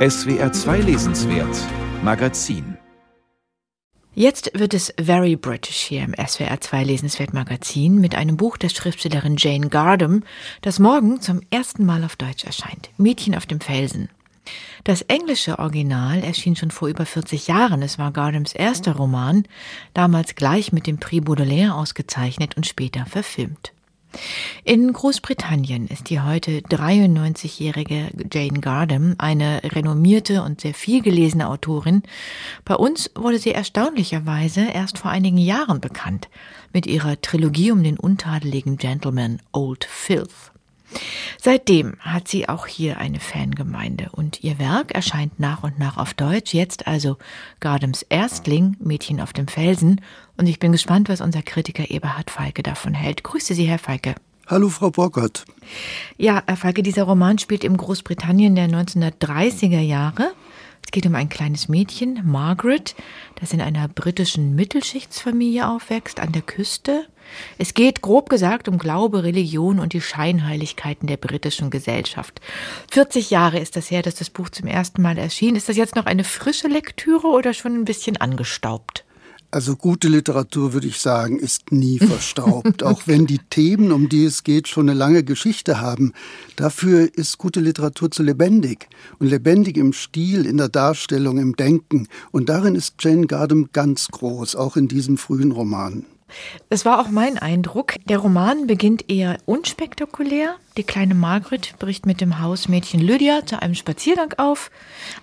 SWR 2 Lesenswert Magazin Jetzt wird es very British hier im SWR 2 Lesenswert Magazin mit einem Buch der Schriftstellerin Jane Gardam, das morgen zum ersten Mal auf Deutsch erscheint. Mädchen auf dem Felsen. Das englische Original erschien schon vor über 40 Jahren. Es war Gardams erster Roman, damals gleich mit dem Prix Baudelaire ausgezeichnet und später verfilmt. In Großbritannien ist die heute 93-jährige Jane Gardam eine renommierte und sehr viel gelesene Autorin. Bei uns wurde sie erstaunlicherweise erst vor einigen Jahren bekannt mit ihrer Trilogie um den untadeligen Gentleman Old Filth. Seitdem hat sie auch hier eine Fangemeinde und ihr Werk erscheint nach und nach auf Deutsch, jetzt also Gardams Erstling, Mädchen auf dem Felsen. Und ich bin gespannt, was unser Kritiker Eberhard Falke davon hält. Grüße Sie, Herr Falke. Hallo, Frau Bockert. Ja, Herr Falke, dieser Roman spielt im Großbritannien der 1930er Jahre. Es geht um ein kleines Mädchen, Margaret, das in einer britischen Mittelschichtsfamilie aufwächst, an der Küste. Es geht, grob gesagt, um Glaube, Religion und die Scheinheiligkeiten der britischen Gesellschaft. 40 Jahre ist das her, dass das Buch zum ersten Mal erschien. Ist das jetzt noch eine frische Lektüre oder schon ein bisschen angestaubt? Also gute Literatur, würde ich sagen, ist nie verstaubt, auch wenn die Themen, um die es geht, schon eine lange Geschichte haben. Dafür ist gute Literatur zu lebendig und lebendig im Stil, in der Darstellung, im Denken. Und darin ist Jane Gardam ganz groß, auch in diesem frühen Roman. Es war auch mein Eindruck. Der Roman beginnt eher unspektakulär. Die kleine Margaret bricht mit dem Hausmädchen Lydia zu einem Spaziergang auf.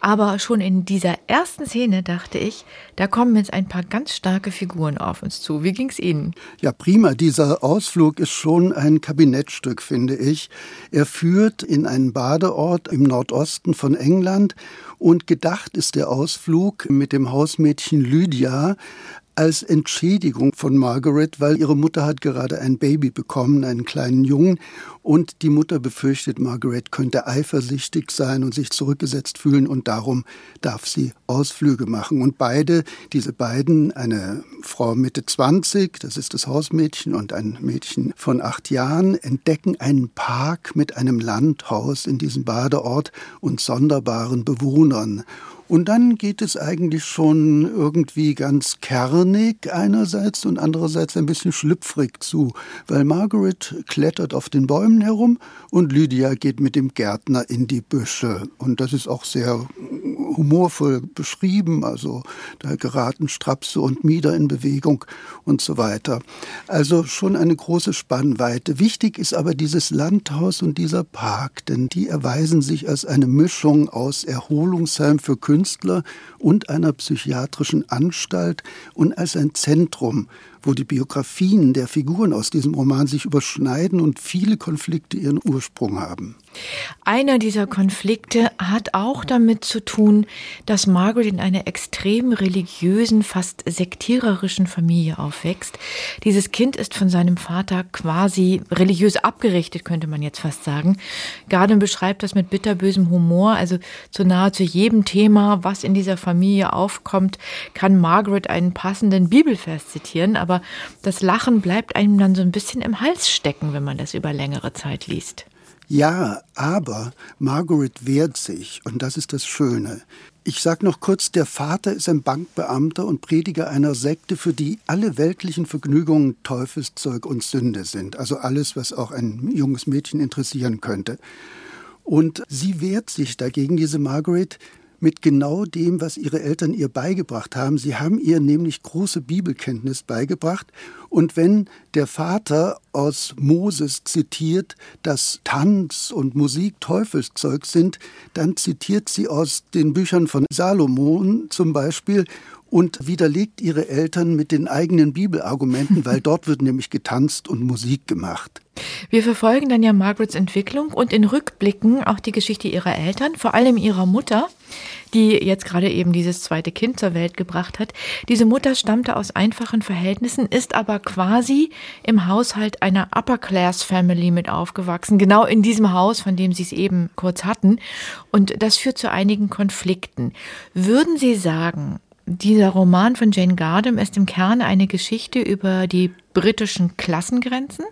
Aber schon in dieser ersten Szene dachte ich, da kommen jetzt ein paar ganz starke Figuren auf uns zu. Wie ging's Ihnen? Ja, prima. Dieser Ausflug ist schon ein Kabinettstück, finde ich. Er führt in einen Badeort im Nordosten von England und gedacht ist der Ausflug mit dem Hausmädchen Lydia als Entschädigung von Margaret, weil ihre Mutter hat gerade ein Baby bekommen, einen kleinen Jungen, und die Mutter befürchtet, Margaret könnte eifersüchtig sein und sich zurückgesetzt fühlen und darum darf sie Ausflüge machen. Und beide, diese beiden, eine Frau Mitte 20, das ist das Hausmädchen, und ein Mädchen von acht Jahren, entdecken einen Park mit einem Landhaus in diesem Badeort und sonderbaren Bewohnern. Und dann geht es eigentlich schon irgendwie ganz kernig einerseits und andererseits ein bisschen schlüpfrig zu, weil Margaret klettert auf den Bäumen herum und Lydia geht mit dem Gärtner in die Büsche. Und das ist auch sehr humorvoll beschrieben, also da geraten Strapse und Mieder in Bewegung und so weiter. Also schon eine große Spannweite. Wichtig ist aber dieses Landhaus und dieser Park, denn die erweisen sich als eine Mischung aus Erholungsheim für Künstler und einer psychiatrischen Anstalt und als ein Zentrum wo die Biografien der Figuren aus diesem Roman sich überschneiden und viele Konflikte ihren Ursprung haben. Einer dieser Konflikte hat auch damit zu tun, dass Margaret in einer extrem religiösen, fast sektiererischen Familie aufwächst. Dieses Kind ist von seinem Vater quasi religiös abgerichtet, könnte man jetzt fast sagen. Garden beschreibt das mit bitterbösem Humor, also zu nahezu jedem Thema, was in dieser Familie aufkommt, kann Margaret einen passenden Bibelvers zitieren, aber das Lachen bleibt einem dann so ein bisschen im Hals stecken, wenn man das über längere Zeit liest. Ja, aber Margaret wehrt sich und das ist das Schöne. Ich sage noch kurz, der Vater ist ein Bankbeamter und Prediger einer Sekte, für die alle weltlichen Vergnügungen Teufelszeug und Sünde sind. Also alles, was auch ein junges Mädchen interessieren könnte. Und sie wehrt sich dagegen, diese Margaret, mit genau dem, was ihre Eltern ihr beigebracht haben. Sie haben ihr nämlich große Bibelkenntnis beigebracht. Und wenn der Vater aus Moses zitiert, dass Tanz und Musik Teufelszeug sind, dann zitiert sie aus den Büchern von Salomon zum Beispiel und widerlegt ihre Eltern mit den eigenen Bibelargumenten, weil dort wird nämlich getanzt und Musik gemacht. Wir verfolgen dann ja Margarets Entwicklung und in Rückblicken auch die Geschichte ihrer Eltern, vor allem ihrer Mutter, die jetzt gerade eben dieses zweite Kind zur Welt gebracht hat. Diese Mutter stammte aus einfachen Verhältnissen, ist aber quasi im Haushalt einer Upper Class Family mit aufgewachsen, genau in diesem Haus, von dem Sie es eben kurz hatten. Und das führt zu einigen Konflikten. Würden Sie sagen, dieser Roman von Jane Gardam ist im Kern eine Geschichte über die britischen Klassengrenzen?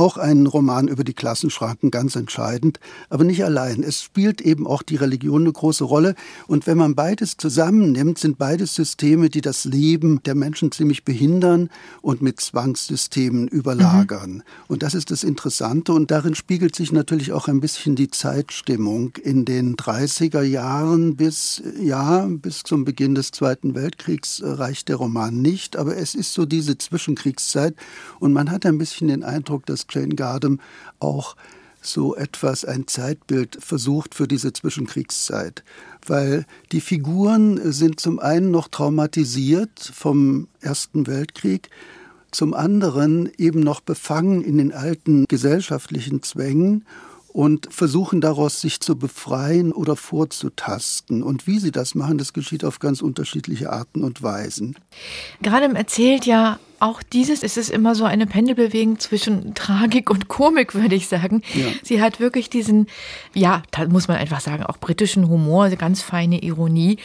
Auch ein Roman über die Klassenschranken, ganz entscheidend, aber nicht allein. Es spielt eben auch die Religion eine große Rolle. Und wenn man beides zusammennimmt, sind beides Systeme, die das Leben der Menschen ziemlich behindern und mit Zwangssystemen überlagern. Mhm. Und das ist das Interessante. Und darin spiegelt sich natürlich auch ein bisschen die Zeitstimmung. In den 30er Jahren bis, ja, bis zum Beginn des Zweiten Weltkriegs reicht der Roman nicht. Aber es ist so diese Zwischenkriegszeit. Und man hat ein bisschen den Eindruck, dass Jane Gardam auch so etwas, ein Zeitbild versucht für diese Zwischenkriegszeit. Weil die Figuren sind zum einen noch traumatisiert vom Ersten Weltkrieg, zum anderen eben noch befangen in den alten gesellschaftlichen Zwängen und versuchen daraus sich zu befreien oder vorzutasten. Und wie sie das machen, das geschieht auf ganz unterschiedliche Arten und Weisen. Gerade erzählt ja auch dieses ist es immer so eine Pendelbewegung zwischen Tragik und Komik, würde ich sagen. Ja. Sie hat wirklich diesen, ja, da muss man einfach sagen, auch britischen Humor, also ganz feine Ironie.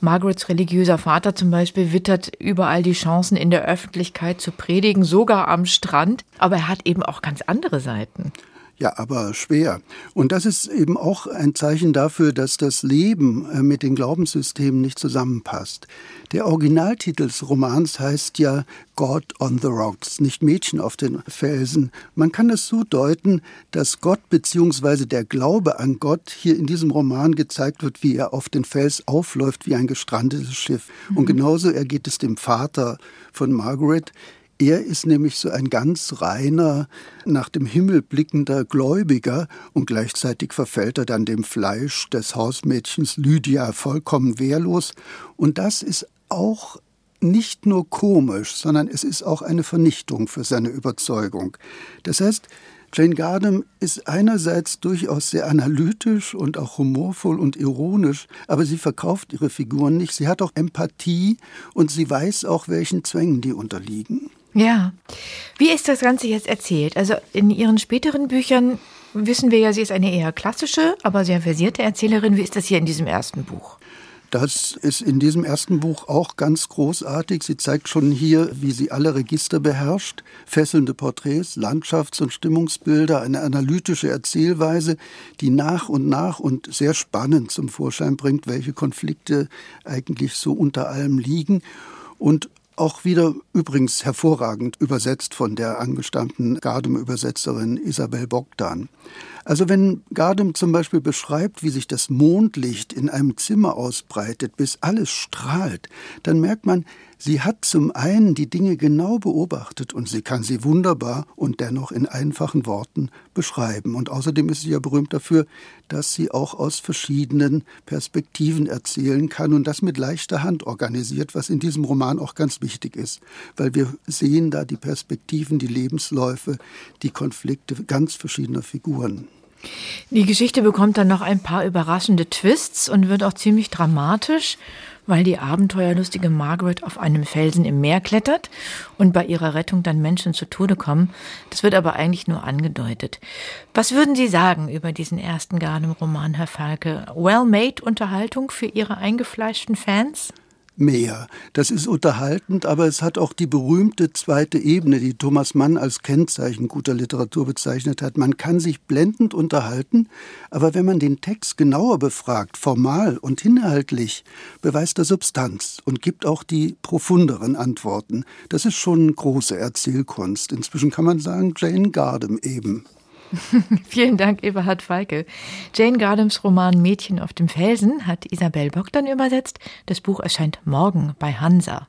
Margarets religiöser Vater zum Beispiel wittert überall die Chancen in der Öffentlichkeit zu predigen, sogar am Strand. Aber er hat eben auch ganz andere Seiten. Ja, aber schwer. Und das ist eben auch ein Zeichen dafür, dass das Leben äh, mit den Glaubenssystemen nicht zusammenpasst. Der Originaltitel des Romans heißt ja God on the Rocks, nicht Mädchen auf den Felsen. Man kann es so deuten, dass Gott bzw. der Glaube an Gott hier in diesem Roman gezeigt wird, wie er auf den Fels aufläuft wie ein gestrandetes Schiff. Mhm. Und genauso ergeht es dem Vater von Margaret. Er ist nämlich so ein ganz reiner, nach dem Himmel blickender Gläubiger und gleichzeitig verfällt er dann dem Fleisch des Hausmädchens Lydia vollkommen wehrlos. Und das ist auch nicht nur komisch, sondern es ist auch eine Vernichtung für seine Überzeugung. Das heißt, Jane Gardam ist einerseits durchaus sehr analytisch und auch humorvoll und ironisch, aber sie verkauft ihre Figuren nicht. Sie hat auch Empathie und sie weiß auch, welchen Zwängen die unterliegen. Ja. Wie ist das Ganze jetzt erzählt? Also in Ihren späteren Büchern wissen wir ja, sie ist eine eher klassische, aber sehr versierte Erzählerin. Wie ist das hier in diesem ersten Buch? Das ist in diesem ersten Buch auch ganz großartig. Sie zeigt schon hier, wie sie alle Register beherrscht. Fesselnde Porträts, Landschafts- und Stimmungsbilder, eine analytische Erzählweise, die nach und nach und sehr spannend zum Vorschein bringt, welche Konflikte eigentlich so unter allem liegen. Und auch wieder übrigens hervorragend übersetzt von der angestammten Gardem-Übersetzerin Isabel Bogdan. Also wenn Gardem zum Beispiel beschreibt, wie sich das Mondlicht in einem Zimmer ausbreitet, bis alles strahlt, dann merkt man, sie hat zum einen die Dinge genau beobachtet und sie kann sie wunderbar und dennoch in einfachen Worten beschreiben. Und außerdem ist sie ja berühmt dafür, dass sie auch aus verschiedenen Perspektiven erzählen kann und das mit leichter Hand organisiert, was in diesem Roman auch ganz wichtig ist, weil wir sehen da die Perspektiven, die Lebensläufe, die Konflikte ganz verschiedener Figuren. Die Geschichte bekommt dann noch ein paar überraschende Twists und wird auch ziemlich dramatisch, weil die abenteuerlustige Margaret auf einem Felsen im Meer klettert und bei ihrer Rettung dann Menschen zu Tode kommen. Das wird aber eigentlich nur angedeutet. Was würden Sie sagen über diesen ersten Gardem-Roman, Herr Falke? Well-made Unterhaltung für Ihre eingefleischten Fans? Mehr. Das ist unterhaltend, aber es hat auch die berühmte zweite Ebene, die Thomas Mann als Kennzeichen guter Literatur bezeichnet hat. Man kann sich blendend unterhalten, aber wenn man den Text genauer befragt, formal und inhaltlich, beweist er Substanz und gibt auch die profunderen Antworten. Das ist schon große Erzählkunst. Inzwischen kann man sagen, Jane Gardem eben. Vielen Dank, Eberhard Feike. Jane Gardems Roman Mädchen auf dem Felsen hat Isabel Bogdan übersetzt. Das Buch erscheint morgen bei Hansa.